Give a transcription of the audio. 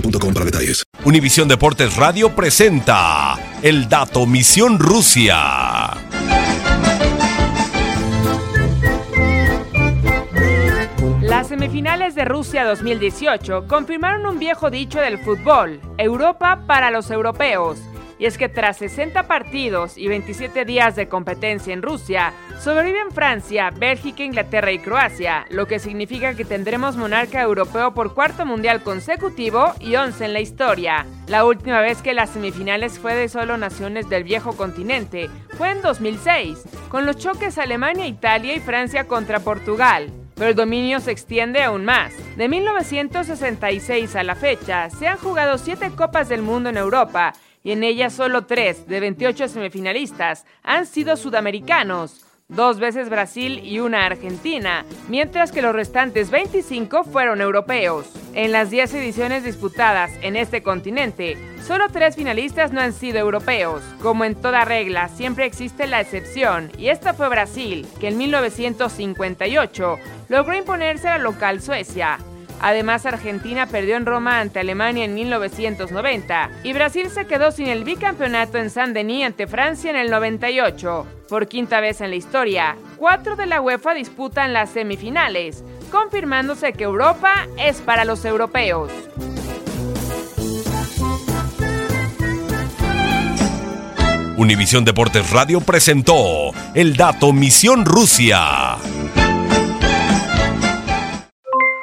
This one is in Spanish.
boostmobile.com para detalles. Univisión Deportes Radio presenta El Dato Misión Rusia. Las semifinales de Rusia 2018 confirmaron un viejo dicho del fútbol, Europa para los europeos. Y es que tras 60 partidos y 27 días de competencia en Rusia, sobreviven Francia, Bélgica, Inglaterra y Croacia, lo que significa que tendremos monarca europeo por cuarto mundial consecutivo y 11 en la historia. La última vez que las semifinales fue de solo naciones del viejo continente fue en 2006, con los choques Alemania, Italia y Francia contra Portugal pero el dominio se extiende aún más. De 1966 a la fecha, se han jugado 7 Copas del Mundo en Europa y en ellas solo 3 de 28 semifinalistas han sido sudamericanos. Dos veces Brasil y una Argentina, mientras que los restantes 25 fueron europeos. En las 10 ediciones disputadas en este continente, solo tres finalistas no han sido europeos. Como en toda regla, siempre existe la excepción, y esta fue Brasil, que en 1958 logró imponerse a la local Suecia. Además, Argentina perdió en Roma ante Alemania en 1990 y Brasil se quedó sin el bicampeonato en Saint-Denis ante Francia en el 98. Por quinta vez en la historia, cuatro de la UEFA disputan las semifinales, confirmándose que Europa es para los europeos. Univisión Deportes Radio presentó El Dato Misión Rusia.